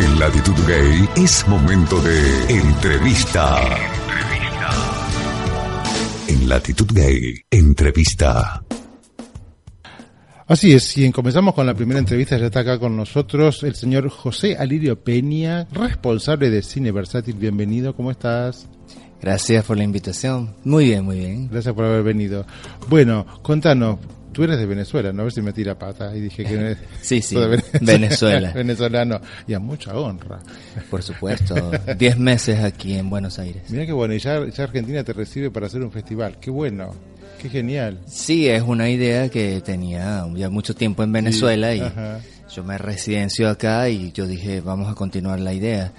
En Latitud Gay es momento de entrevista. En Latitud Gay, entrevista. Así es, y comenzamos con la primera entrevista, ya está acá con nosotros el señor José Alirio Peña, responsable de Cine Versátil. Bienvenido, ¿cómo estás? Gracias por la invitación. Muy bien, muy bien. Gracias por haber venido. Bueno, contanos, tú eres de Venezuela, ¿no? A ver si me tira pata y dije que Sí, sí, Venezuela. Venezolano. Y a mucha honra. Por supuesto. Diez meses aquí en Buenos Aires. Mira qué bueno, y ya, ya Argentina te recibe para hacer un festival. Qué bueno. Qué genial. Sí, es una idea que tenía ya mucho tiempo en Venezuela y yo me residencio acá y yo dije, vamos a continuar la idea.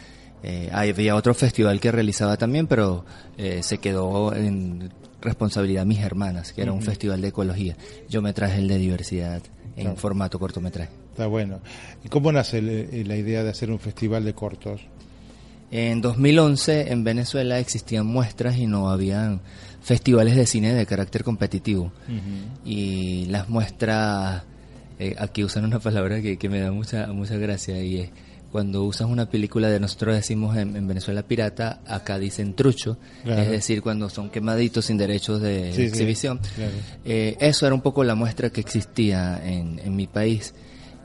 Eh, había otro festival que realizaba también, pero eh, se quedó en responsabilidad mis hermanas, que era un festival de ecología. Yo me traje el de diversidad en formato cortometraje. Está bueno. ¿Y cómo nace la idea de hacer un festival de cortos? En 2011 en Venezuela existían muestras y no habían festivales de cine de carácter competitivo. Y las muestras, eh, aquí usan una palabra que, me da mucha, mucha gracia y es cuando usas una película de nosotros decimos en, Venezuela pirata, acá dicen trucho, es decir, cuando son quemaditos sin derechos de exhibición. Eh, eso era un poco la muestra que existía en, en mi país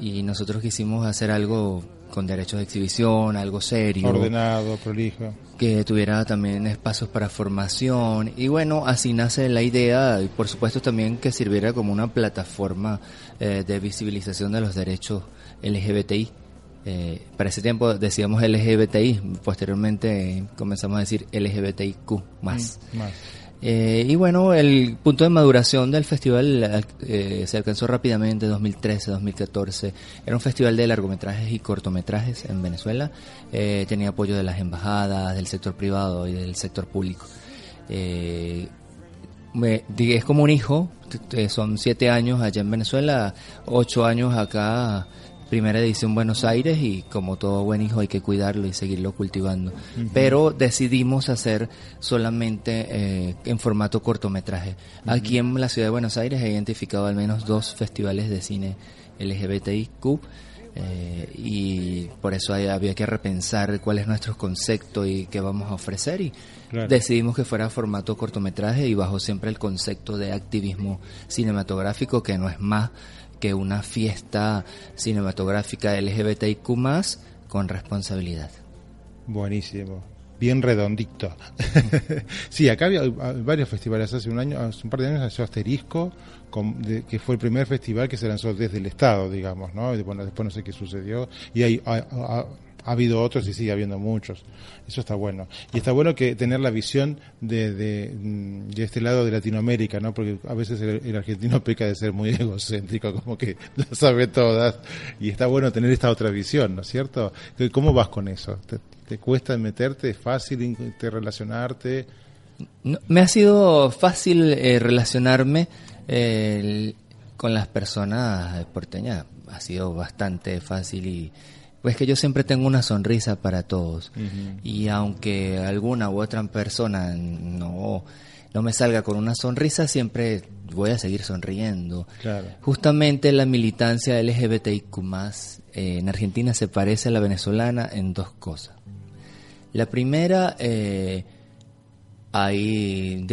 y nosotros quisimos hacer algo con derechos de exhibición, algo serio. Ordenado, prolijo. Que tuviera también espacios para formación. Y bueno, así nace la idea y por supuesto también que sirviera como una plataforma eh, de visibilización de los derechos LGBTI. Eh, para ese tiempo decíamos LGBTI, posteriormente comenzamos a decir LGBTIQ más. Mm, más. Eh, y bueno, el punto de maduración del festival eh, se alcanzó rápidamente, 2013, 2014. Era un festival de largometrajes y cortometrajes en Venezuela. Eh, tenía apoyo de las embajadas, del sector privado y del sector público. es como un hijo, son siete años allá en Venezuela, ocho años acá primera edición Buenos Aires y como todo buen hijo hay que cuidarlo y seguirlo cultivando. Pero decidimos hacer solamente eh, en formato cortometraje. Aquí en la ciudad de Buenos Aires he identificado al menos dos festivales de cine LGBTIQ. Eh, y por eso había que repensar cuál es nuestro concepto y qué vamos a ofrecer y decidimos que fuera formato cortometraje y bajo siempre el concepto de activismo cinematográfico que no es más que una fiesta cinematográfica LGBTIQ con responsabilidad. Buenísimo. Bien redondito. sí, acá había varios festivales. Hace un año, hace un par de años nació Asterisco, que fue el primer festival que se lanzó desde el Estado, digamos, ¿no? Y bueno, después no sé qué sucedió. Y hay, ha habido otros y sigue habiendo muchos. Eso está bueno. Y está bueno que tener la visión de, de, este lado de Latinoamérica, ¿no? Porque a veces el, argentino peca de ser muy egocéntrico, como que lo sabe todas. Y está bueno tener esta otra visión, ¿no es cierto? ¿Cómo vas con eso? ¿Te, cuesta meterte? ¿Es fácil te relacionarte? me ha sido fácil eh, relacionarme eh, con las personas porteñas. Ha sido bastante fácil y pues que yo siempre tengo una sonrisa para todos. Y aunque alguna u otra persona no, no me salga con una sonrisa, siempre voy a seguir sonriendo. Justamente la militancia LGBTIQ eh, en Argentina se parece a la venezolana en dos cosas. La primera, eh, hay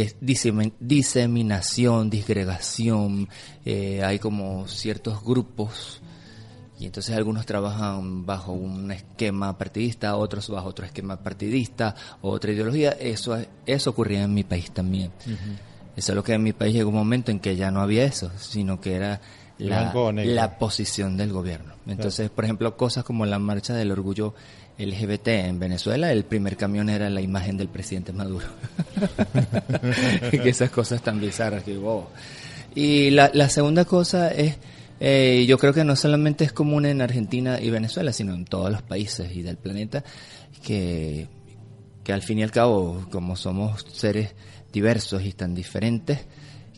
diseminación, disgregación, eh, hay como ciertos grupos y entonces algunos trabajan bajo un esquema partidista, otros bajo otro esquema partidista, otra ideología. Eso, eso ocurría en mi país también. Eso es lo que en mi país llegó un momento en que ya no había eso, sino que era la, la posición del gobierno. Entonces, por ejemplo, cosas como la marcha del orgullo LGBT en Venezuela, el primer camión era la imagen del presidente Maduro. que esas cosas tan bizarras que, wow. Y la, la segunda cosa es eh, yo creo que no solamente es común en Argentina y Venezuela, sino en todos los países y del planeta, que, que al fin y al cabo, como somos seres diversos y tan diferentes,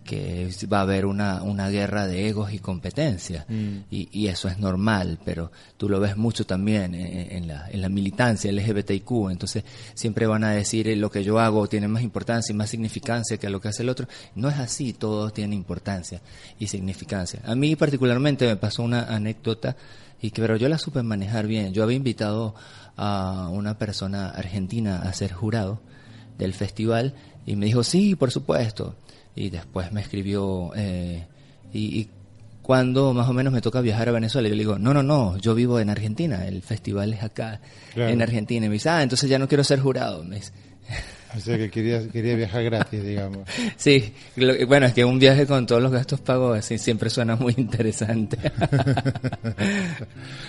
que va a haber una, una guerra de egos y competencia. Mm. Y, y, eso es normal, pero tú lo ves mucho también en, la, en la militancia LGBTIQ. Entonces siempre van a decir eh, lo que yo hago tiene más importancia y más significancia que lo que hace el otro. No es así, todo tiene importancia y significancia. A mí particularmente me pasó una anécdota y que pero yo la supe manejar bien. Yo había invitado a una persona argentina a ser jurado del festival y me dijo, sí, por supuesto. Y después me escribió, eh, y, y cuando más o menos me toca viajar a Venezuela, yo le digo, no, no, no, yo vivo en Argentina, el festival es acá, en Argentina. Y me dice, ah, entonces ya no quiero ser jurado. Me dice, o sea que quería, quería viajar gratis, digamos. Sí, bueno, es que un viaje con todos los gastos pagos así siempre suena muy interesante.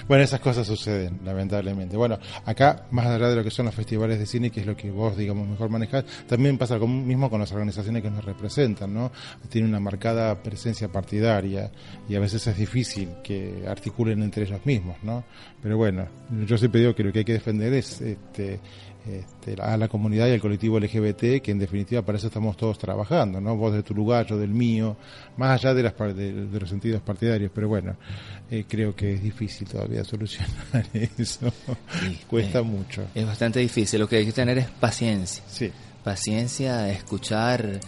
bueno, esas cosas suceden, lamentablemente. Bueno, acá, más allá de lo que son los festivales de cine, que es lo que vos, digamos, mejor manejás, también pasa lo mismo con las organizaciones que nos representan, ¿no? Tienen una marcada presencia partidaria y a veces es difícil que articulen entre ellos mismos, ¿no? Pero bueno, yo siempre digo que lo que hay que defender es este, este, a la comunidad y al colectivo LGBT, que en definitiva para eso estamos todos trabajando, ¿no? Vos de tu lugar, yo del mío, más allá de, las, de, los sentidos partidarios, pero bueno, eh, creo que es difícil todavía solucionar eso, cuesta eh, mucho. Es bastante difícil, lo que hay que tener es paciencia. Sí. Paciencia, escuchar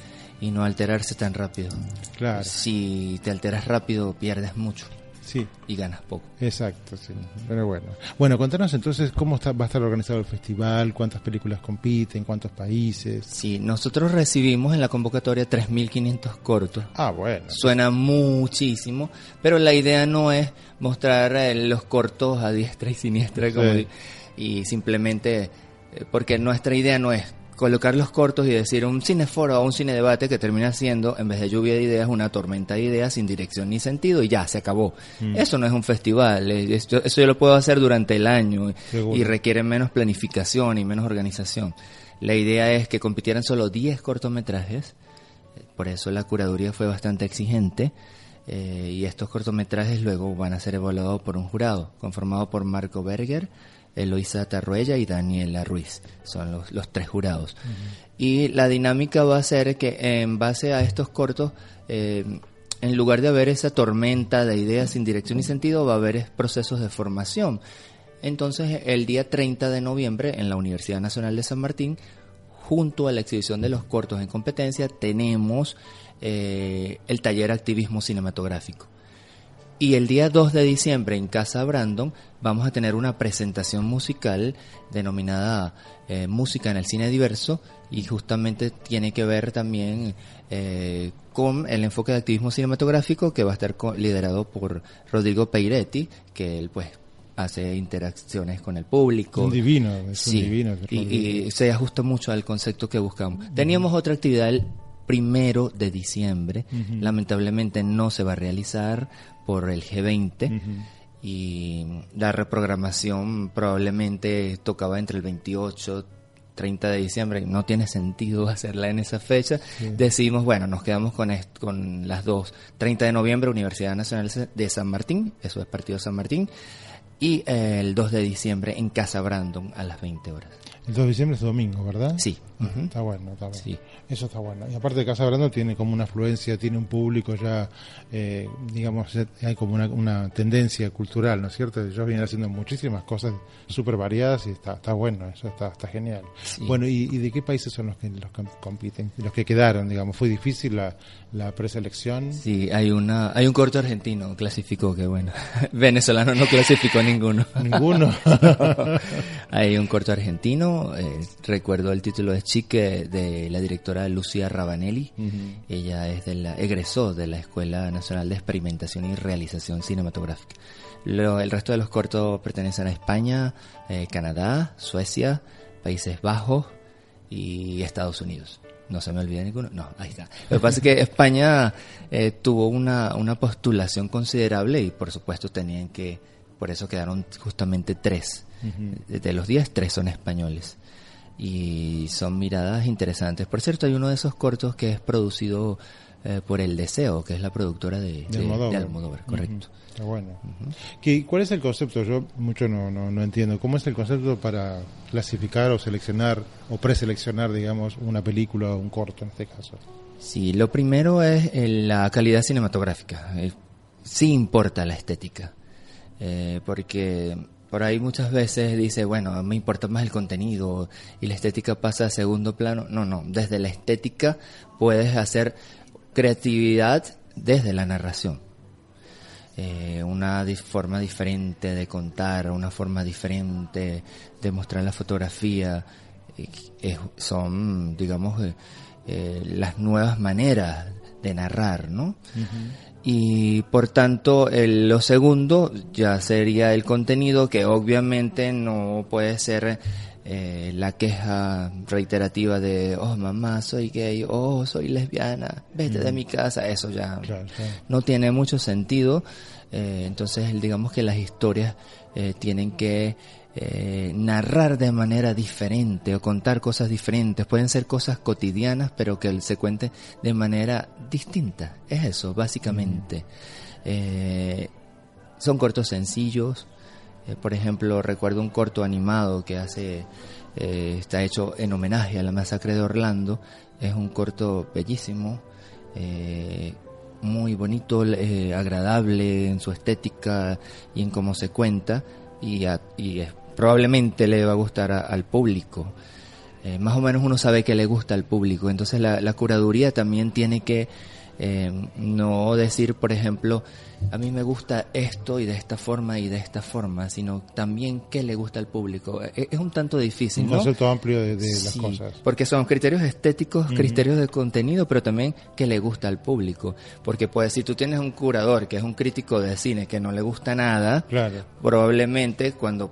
y no alterarse tan rápido. Claro. Si te alteras rápido, pierdes mucho. Sí. Y ganas poco. Exacto, sí. Pero bueno. Bueno, contanos entonces cómo está, va a estar organizado el festival, cuántas películas compiten, cuántos países. Sí, nosotros recibimos en la convocatoria 3.500 cortos. Ah, bueno. Suena muchísimo, pero la idea no es mostrar eh, los cortos a diestra y siniestra como y simplemente eh, porque nuestra idea no es colocar los cortos y decir un cineforo o un cine debate que termina siendo, en vez de lluvia de ideas, una tormenta de ideas sin dirección ni sentido y ya, se acabó. Mm. Eso no es un festival, eso yo lo puedo hacer durante el año y requiere menos planificación y menos organización. La idea es que compitieran solo 10 cortometrajes, por eso la curaduría fue bastante exigente. Eh, y estos cortometrajes luego van a ser evaluados por un jurado, conformado por Marco Berger, Eloisa Tarruella y Daniela Ruiz. Son los, los tres jurados. Y la dinámica va a ser que en base a estos cortos, eh, en lugar de haber esa tormenta de ideas sin dirección y sentido, va a haber procesos de formación. Entonces, el día 30 de noviembre, en la Universidad Nacional de San Martín, junto a la exhibición de los cortos en competencia, tenemos eh, el taller activismo cinematográfico. Y el día 2 de diciembre en Casa Brandon vamos a tener una presentación musical denominada eh, Música en el Cine Diverso y justamente tiene que ver también eh, con el enfoque de activismo cinematográfico que va a estar liderado por Rodrigo Peiretti, que él pues hace interacciones con el público. Un divino, es un divino. Y, se ajusta mucho al concepto que buscamos. Teníamos otra actividad primero de diciembre, lamentablemente no se va a realizar por el G20 y la reprogramación probablemente tocaba entre el 28 30 de diciembre, no tiene sentido hacerla en esa fecha. Decidimos, bueno, nos quedamos con, con las dos. 30 de noviembre, Universidad Nacional de San Martín, eso es Partido San Martín, y eh, el 2 de diciembre en Casa Brandon a las 20 horas. El 2 de diciembre es domingo, ¿verdad? Sí. Está bueno, está bueno. Eso está bueno. Y aparte de Casa Brandon tiene como una afluencia, tiene un público ya, eh, digamos, hay como una, tendencia cultural, ¿no es cierto? Ellos vienen haciendo muchísimas cosas súper variadas y está, está bueno, eso está, está genial. Bueno, ¿y, de qué países son los que, los que compiten? Los que quedaron, digamos. ¿Fue difícil la, la preselección? Sí, hay, una, hay un corto argentino, clasificó, que bueno. Venezolano no clasificó ninguno. Ninguno. hay un corto argentino, eh, recuerdo el título de Chique de la directora Lucía Rabanelli. Ella es de la, egresó de la Escuela Nacional de Experimentación y Realización Cinematográfica. el resto de los cortos pertenecen a España, eh, Canadá, Suecia, Países Bajos y Estados Unidos. No se me olvida ninguno. No, ahí está. Lo que pasa es que España eh, tuvo una, una postulación considerable y por supuesto tenían que, por eso quedaron justamente tres de los 10, tres son españoles. Y son miradas interesantes. Por cierto, hay uno de esos cortos que es producido eh, por El Deseo, que es la productora de, de, Almodóvar. correcto. Bueno. ¿Cuál es el concepto? Yo mucho no, no, entiendo. ¿Cómo es el concepto para clasificar o seleccionar o preseleccionar, digamos, una película o un corto en este caso? Sí, lo primero es la calidad cinematográfica. Eh, sí importa la estética. Eh, porque por ahí muchas veces dice, bueno, me importa más el contenido y la estética pasa a segundo plano. No, no, desde la estética puedes hacer creatividad desde la narración. eh, una di- forma diferente de contar, una forma diferente de mostrar la fotografía. Eh, son, digamos, eh, eh, las nuevas maneras de narrar, ¿no? Y por tanto, el- lo segundo ya sería el contenido que obviamente no puede ser eh, la queja reiterativa de, oh mamá, soy gay, oh soy lesbiana, vete de mi casa, eso ya Claro, claro. no tiene mucho sentido. Eh, entonces, digamos que las historias eh, tienen que eh, narrar de manera diferente o contar cosas diferentes. Pueden ser cosas cotidianas, pero que se cuente de manera distinta. Es eso, básicamente. Eh, son cortos sencillos. Eh, por ejemplo, recuerdo un corto animado que hace, eh, está hecho en homenaje a la masacre de Orlando. Es un corto bellísimo, eh, muy bonito, agradable en su estética y en cómo se cuenta. Y, y probablemente le va a gustar al público. Más o menos uno sabe que le gusta al público. Entonces la curaduría también tiene que eh, no decir, por ejemplo, a mí me gusta esto y de esta forma y de esta forma, sino también qué le gusta al público. Eh, Es, un tanto difícil, Un ¿no? concepto amplio de, de las Sí, cosas. Porque son criterios estéticos, criterios de contenido, pero también que le gusta al público. Porque pues si tú tienes un curador que es un crítico de cine que no le gusta nada, Claro, probablemente cuando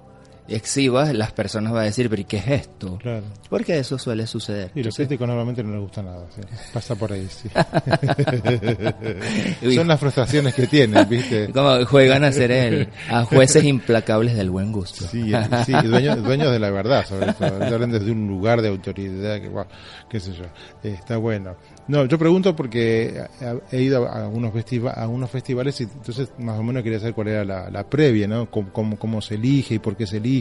exhibas las personas van a decir, pero ¿y qué es esto? claro. Porque eso suele suceder. Y los críticos normalmente no les gusta nada, sí. pasa por ahí, sí. Son las frustraciones que tienen, ¿viste? como juegan a ser el, a jueces implacables del buen gusto. Sí, sí, dueños, dueños de la verdad, sobre todo. Hablan desde un lugar de autoridad, que, guau, qué sé yo. Eh, está bueno. No, yo pregunto porque he ido a algunos, festiva- a algunos festivales y entonces más o menos quería saber cuál era la, la previa, ¿no? Cómo, cómo, cómo se elige y por qué se elige.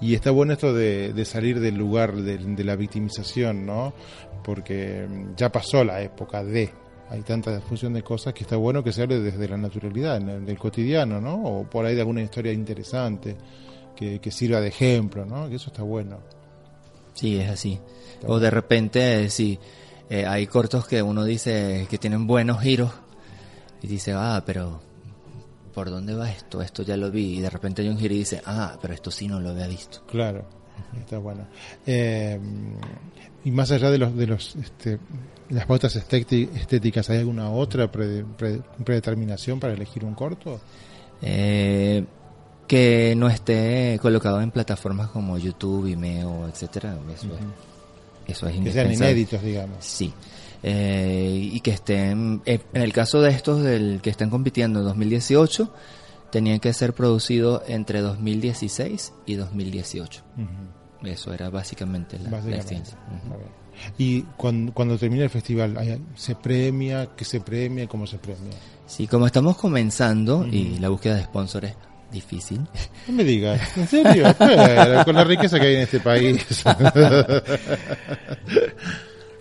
Y está bueno esto de, de salir del lugar de, de la victimización, ¿no? Porque mm, ya pasó la época de hay tanta difusión de cosas que está bueno que se hable desde la naturalidad, del cotidiano, ¿no? O por ahí de alguna historia interesante que, que sirva de ejemplo, ¿no? Que eso está bueno. Sí, es así. O de repente, sí, eh, hay cortos que uno dice que tienen buenos giros y dice, ah, pero ¿por dónde va esto? Esto ya lo vi. Y de repente hay un giro y dice, ah, pero esto sí no lo había visto. Claro, está bueno. Eh, y más allá de los de los este, las pautas estéti- estéticas, ¿hay alguna otra pre- pre- predeterminación para elegir un corto? Eh, que no esté colocado en plataformas como YouTube, Vimeo, etcétera. Eso, es, eso es Que sean inéditos, digamos. Sí. Eh, y que estén, eh, en el caso de estos del que están compitiendo en 2018, tenían que ser producidos entre 2016 y 2018. Ujú. Eso era básicamente la, Básicamente. Y cuando, cuando termina el festival, ¿hay- ¿se premia? ¿Qué se premia? ¿Cómo se premia? Sí, como estamos comenzando y la búsqueda de sponsors es difícil, No me digas, ¿en serio? Pero, con la riqueza que hay en este país.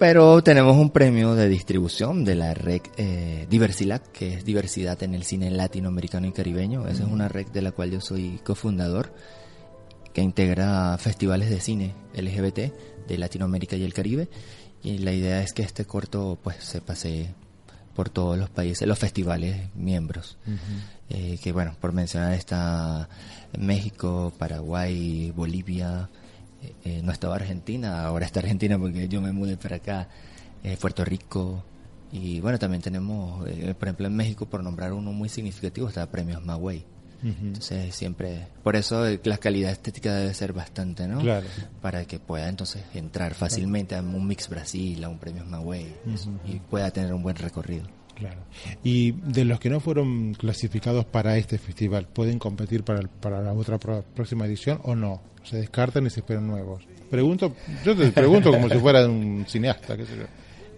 pero tenemos un premio de distribución de la REC eh, Diversilac, que es diversidad en el cine latinoamericano y caribeño. Esa es una REC de la cual yo soy cofundador, que integra festivales de cine LGBT de Latinoamérica y el Caribe. Y la idea es que este corto pues se pase por todos los países, los festivales miembros. Eh, que bueno, por mencionar está México, Paraguay, Bolivia, eh, no estaba Argentina, ahora está Argentina porque yo me mudé para acá, eh, Puerto Rico, y bueno, también tenemos, eh, por ejemplo, en México, por nombrar uno muy significativo, está Premios Magüey. Entonces siempre, por eso eh, la calidad estética debe ser bastante, ¿no? Claro. Para que pueda entonces entrar fácilmente a un Mix Brasil, a un Premios Magüey, y pueda tener un buen recorrido. Claro. Y de los que no fueron clasificados para este festival, ¿pueden competir para, el- para la otra pro- próxima edición o no? ¿Se descartan y se esperan nuevos? Pregunto, yo te pregunto como si fuera un cineasta, qué sé yo.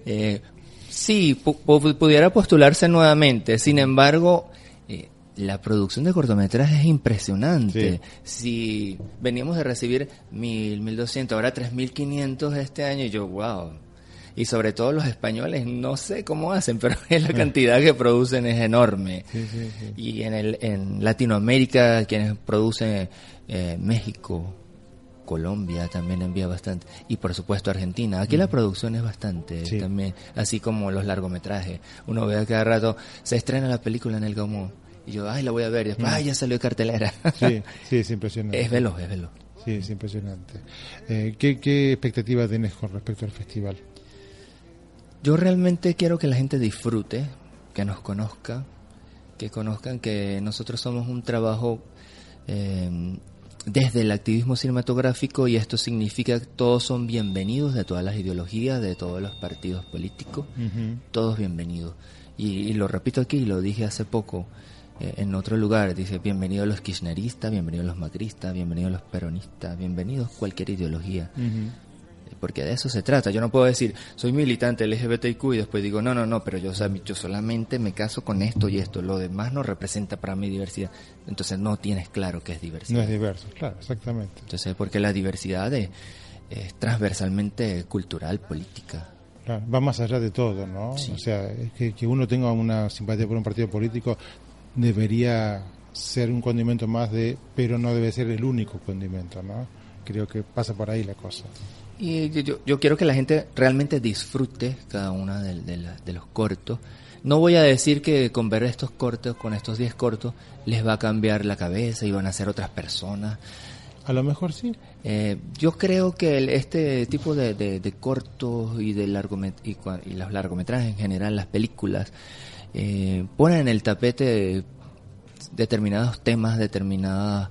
Eh, sí, pu- pu- pudiera postularse nuevamente. Sin embargo, eh, la producción de cortometrajes es impresionante. Si veníamos de recibir mil, mil doscientos, ahora tres mil quinientos este año, y yo, wow. Y sobre todo los españoles, no sé cómo hacen, pero la cantidad que producen es enorme. Sí, sí, sí. Y en, el, en Latinoamérica, quienes producen eh, México, Colombia también envía bastante. Y por supuesto Argentina. Aquí la producción es bastante también, así como los largometrajes. Uno ve a cada rato, se estrena la película en el Gaumont Y yo, ay, la voy a ver. Y después, ay, ya salió de cartelera. Sí, sí, es impresionante. es veloz, es veloz. Sí, es impresionante. Eh, ¿qué, ¿Qué expectativa tienes con respecto al festival? Yo realmente quiero que la gente disfrute, que nos conozca, que conozcan que nosotros somos un trabajo eh, desde el activismo cinematográfico y esto significa que todos son bienvenidos de todas las ideologías, de todos los partidos políticos, todos bienvenidos. Y, y, lo repito aquí, lo dije hace poco eh, en otro lugar, dice bienvenidos los kirchneristas, bienvenidos los macristas, bienvenidos los peronistas, bienvenidos cualquier ideología. Porque de eso se trata. Yo no puedo decir, soy militante LGBTQ y después digo, no, no, no, pero yo, yo solamente me caso con esto y esto. Lo demás no representa para mi diversidad. Entonces no tienes claro qué es diversidad. No es diverso, claro, exactamente. Entonces, porque la diversidad es, es transversalmente cultural, política. Claro, va más allá de todo, ¿no? O sea, que, que uno tenga una simpatía por un partido político debería ser un condimento más de, pero no debe ser el único condimento, ¿no? Creo que pasa por ahí la cosa. Y yo, yo quiero que la gente realmente disfrute cada uno de, de, la, de, los cortos. No voy a decir que con ver estos cortos, con estos 10 cortos, les va a cambiar la cabeza y van a ser otras personas. A lo mejor sí. Eh, yo creo que el, este tipo de, de, cortos y, de largomet y, y, los largometrajes en general, las películas, eh, ponen en el tapete determinados temas, determinados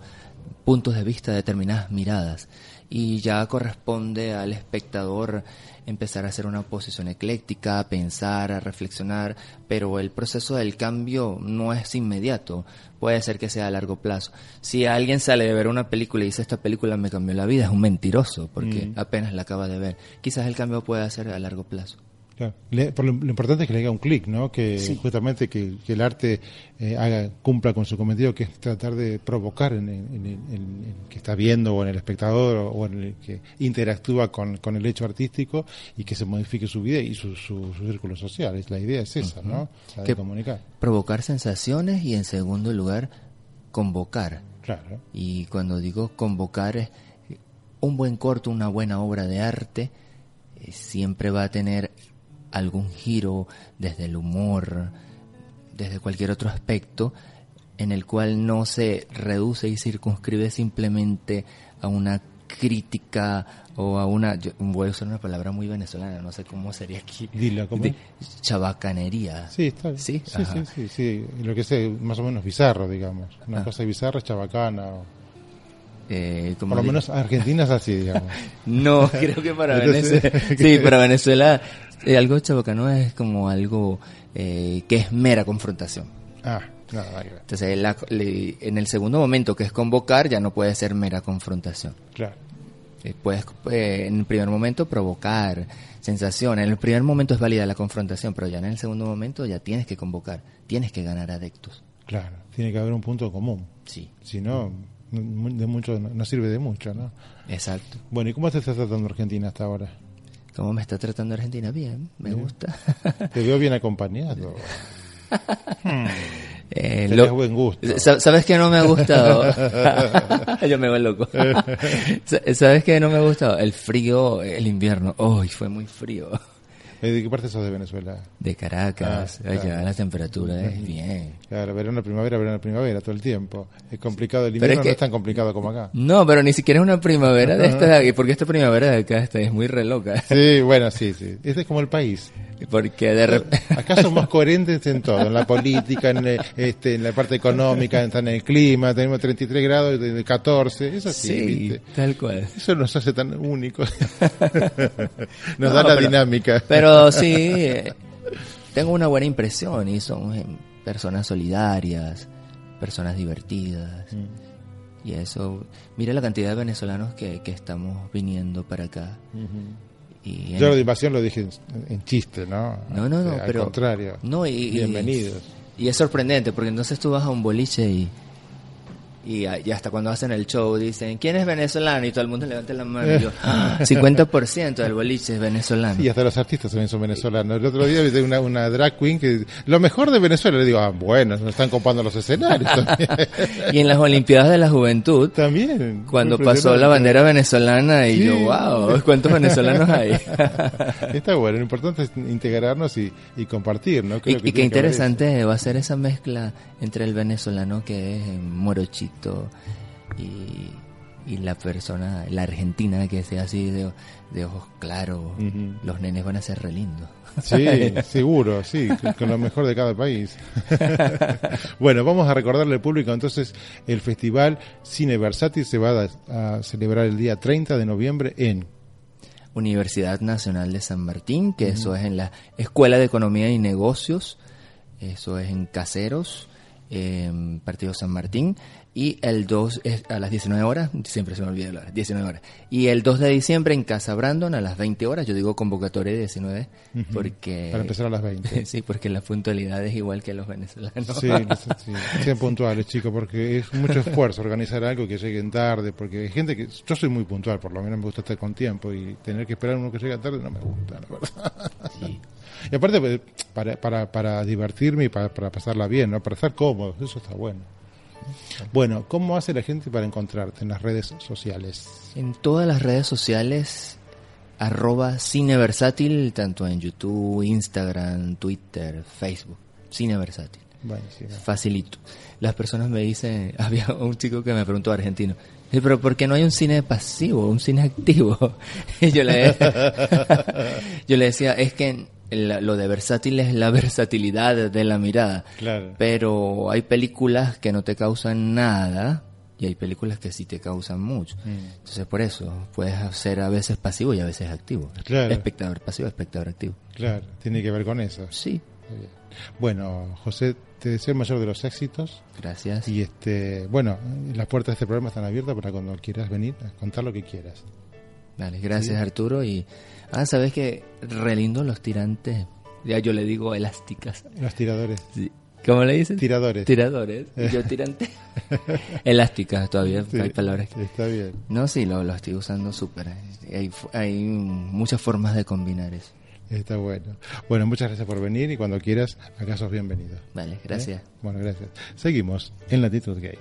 puntos de vista, determinadas miradas. Y ya corresponde al espectador empezar a hacer una posición ecléctica, a pensar, a reflexionar, pero el proceso del cambio no es inmediato, puede ser que sea a largo plazo. Si alguien sale de ver una película y dice esta película me cambió la vida, es un mentiroso, porque mm. apenas la acaba de ver. Quizás el cambio pueda ser a largo plazo. Claro. Le, por lo, lo, importante es que le haga un clic, ¿no? Que sí. justamente que, que, el arte eh, haga, cumpla con su cometido, que es tratar de provocar en, en, en, en, el que está viendo o en el espectador o en el que interactúa con, con el hecho artístico y que se modifique su vida y su, su, su círculo social. Es, la idea es esa, uh -huh. ¿no? La que de comunicar. Provocar sensaciones y en segundo lugar convocar. Claro. Y cuando digo convocar es un buen corto, una buena obra de arte eh, siempre va a tener algún giro desde el humor, desde cualquier otro aspecto, en el cual no se reduce y circunscribe simplemente a una crítica o a una, yo voy a usar una palabra muy venezolana, no sé cómo sería aquí. Dilo, ¿cómo? De chabacanería. Sí, está bien. Sí, sí, sí, sí, sí, lo que es más o menos bizarro, digamos. Una Ah. cosa bizarra es chabacana. O... Eh, como Por lo menos Argentina es así, digamos. No, creo que para Venezuela. Sí, para Venezuela eh, algo chabacano es como algo eh, que es mera confrontación. Ah, nada que ver. Entonces, la- le- en el segundo momento, que es convocar, ya no puede ser mera confrontación. Claro. Eh, Puedes, eh, en el primer momento, provocar sensación. En el primer momento es válida la confrontación, pero ya en el segundo momento ya tienes que convocar, tienes que ganar adeptos. Claro, tiene que haber un punto común. Sí, Si no, no- de mucho, no, no sirve de mucho, ¿no? exacto. Bueno, ¿y cómo te está tratando Argentina hasta ahora? ¿Cómo me está tratando Argentina? Bien, me Bien. gusta. Te veo bien acompañado. Eh, Tenés lo- buen gusto. Sa- ¿Sabes qué no me ha gustado? Yo me voy loco. Sa- ¿Sabes qué no me ha gustado? El frío, el invierno. Uy, fue muy frío. Eh, ¿De qué parte sos de Venezuela? De Caracas, Ah, allá claro. la temperatura es bien. Claro, verano, primavera, verano, primavera, todo el tiempo. Es complicado, el invierno es que- no es tan complicado como acá. No, pero ni siquiera es una primavera de esta porque esta primavera de acá esta es muy re loca. Sí, bueno, sí, sí. Este es como el país. Porque de repente... Acá somos coherentes en todo, en la política, en, el- este, en la parte económica, en el clima, tenemos 33 grados de de 14, eso sí, Sí, ¿viste? tal cual. Eso nos hace tan únicos. nos No, da la pero- dinámica. Pero sí, eh, tengo una buena impresión y son eh, personas solidarias, personas divertidas. Mm. Y eso, mira la cantidad de venezolanos que, que estamos viniendo para acá. Y Yo lo de invasión lo dije en, en chiste, ¿no? No, no, no, Al pero... contrario. No, y, y- Bienvenidos. Y, es sorprendente, porque entonces tú vas a un boliche y Y, y, hasta cuando hacen el show dicen, ¿quién es venezolano? Y todo el mundo levanta la mano. Y yo, 50% del boliche es venezolano. Y hasta los artistas también son venezolanos. El otro día vi una, una drag queen que lo mejor de Venezuela, le digo, ah, bueno, nos están comprando los escenarios. y en las Olimpiadas de la Juventud, también. Cuando pasó la bandera venezolana y yo, wow, ¿cuántos venezolanos hay? Está bueno, lo importante es integrarnos y, y compartir, ¿no? Creo y, y qué interesante va a ser esa mezcla entre el venezolano que es morochito y, y la persona, la argentina que sea así de, de ojos claros, los nenes van a ser re lindos. Sí, seguro, sí, con lo mejor de cada país. bueno, vamos a recordarle al público entonces el festival Cine Versátil se va a, a celebrar el día 30 de noviembre en Universidad Nacional de San Martín, que eso es en la Escuela de Economía y Negocios, eso es en Caseros, Partido San Martín y el 2 es a las 19 horas, siempre se me olvida las 19 horas. Y el 2 de diciembre en Casa Brandon a las 20 horas, yo digo convocatoria de 19 porque... Para empezar a las 20. sí, porque la puntualidad es igual que los venezolanos. Sí, sí, sean puntuales chicos, porque es mucho esfuerzo organizar algo que lleguen tarde, porque hay gente que... Yo soy muy puntual, por lo menos me gusta estar con tiempo y tener que esperar a uno que llegue tarde no me gusta, la verdad. Sí. Y aparte, pues, para, para, para divertirme y para, para pasarla bien, ¿no? para estar cómodo, eso está bueno. Bueno, ¿cómo hace la gente para encontrarte en las redes sociales? En todas las redes sociales, arroba Cine Versátil, tanto en YouTube, Instagram, Twitter, Facebook. Cine Versátil. Facilito. Las personas me dicen, había un chico que me preguntó argentino, pero ¿por qué no hay un cine pasivo, un cine activo? Y yo le, yo le decía, es que lo de versátil es la versatilidad de la mirada. Claro. Pero hay películas que no te causan nada y hay películas que sí te causan mucho. Mm. Entonces, por eso, puedes ser a veces pasivo y a veces activo. Claro. Espectador pasivo, espectador activo. Claro, tiene que ver con eso. Sí. Bueno, José, te deseo el mayor de los éxitos. Gracias. Y este, bueno, las puertas de este programa están abiertas para cuando quieras venir a contar lo que quieras. Vale, gracias Arturo y Ah, ¿sabes que Re lindo los tirantes. Ya yo le digo elásticas. Los tiradores. Sí. ¿Cómo le dicen? Tiradores. Tiradores. Yo tirante. elásticas todavía, hay palabras. Está bien. No, sí, lo, lo estoy usando súper. Hay, hay muchas formas de combinar eso. Está bueno. Bueno, muchas gracias por venir y cuando quieras, acá sos bienvenido. Vale, gracias. ¿Eh? Bueno, gracias. Seguimos en Latitud Gay.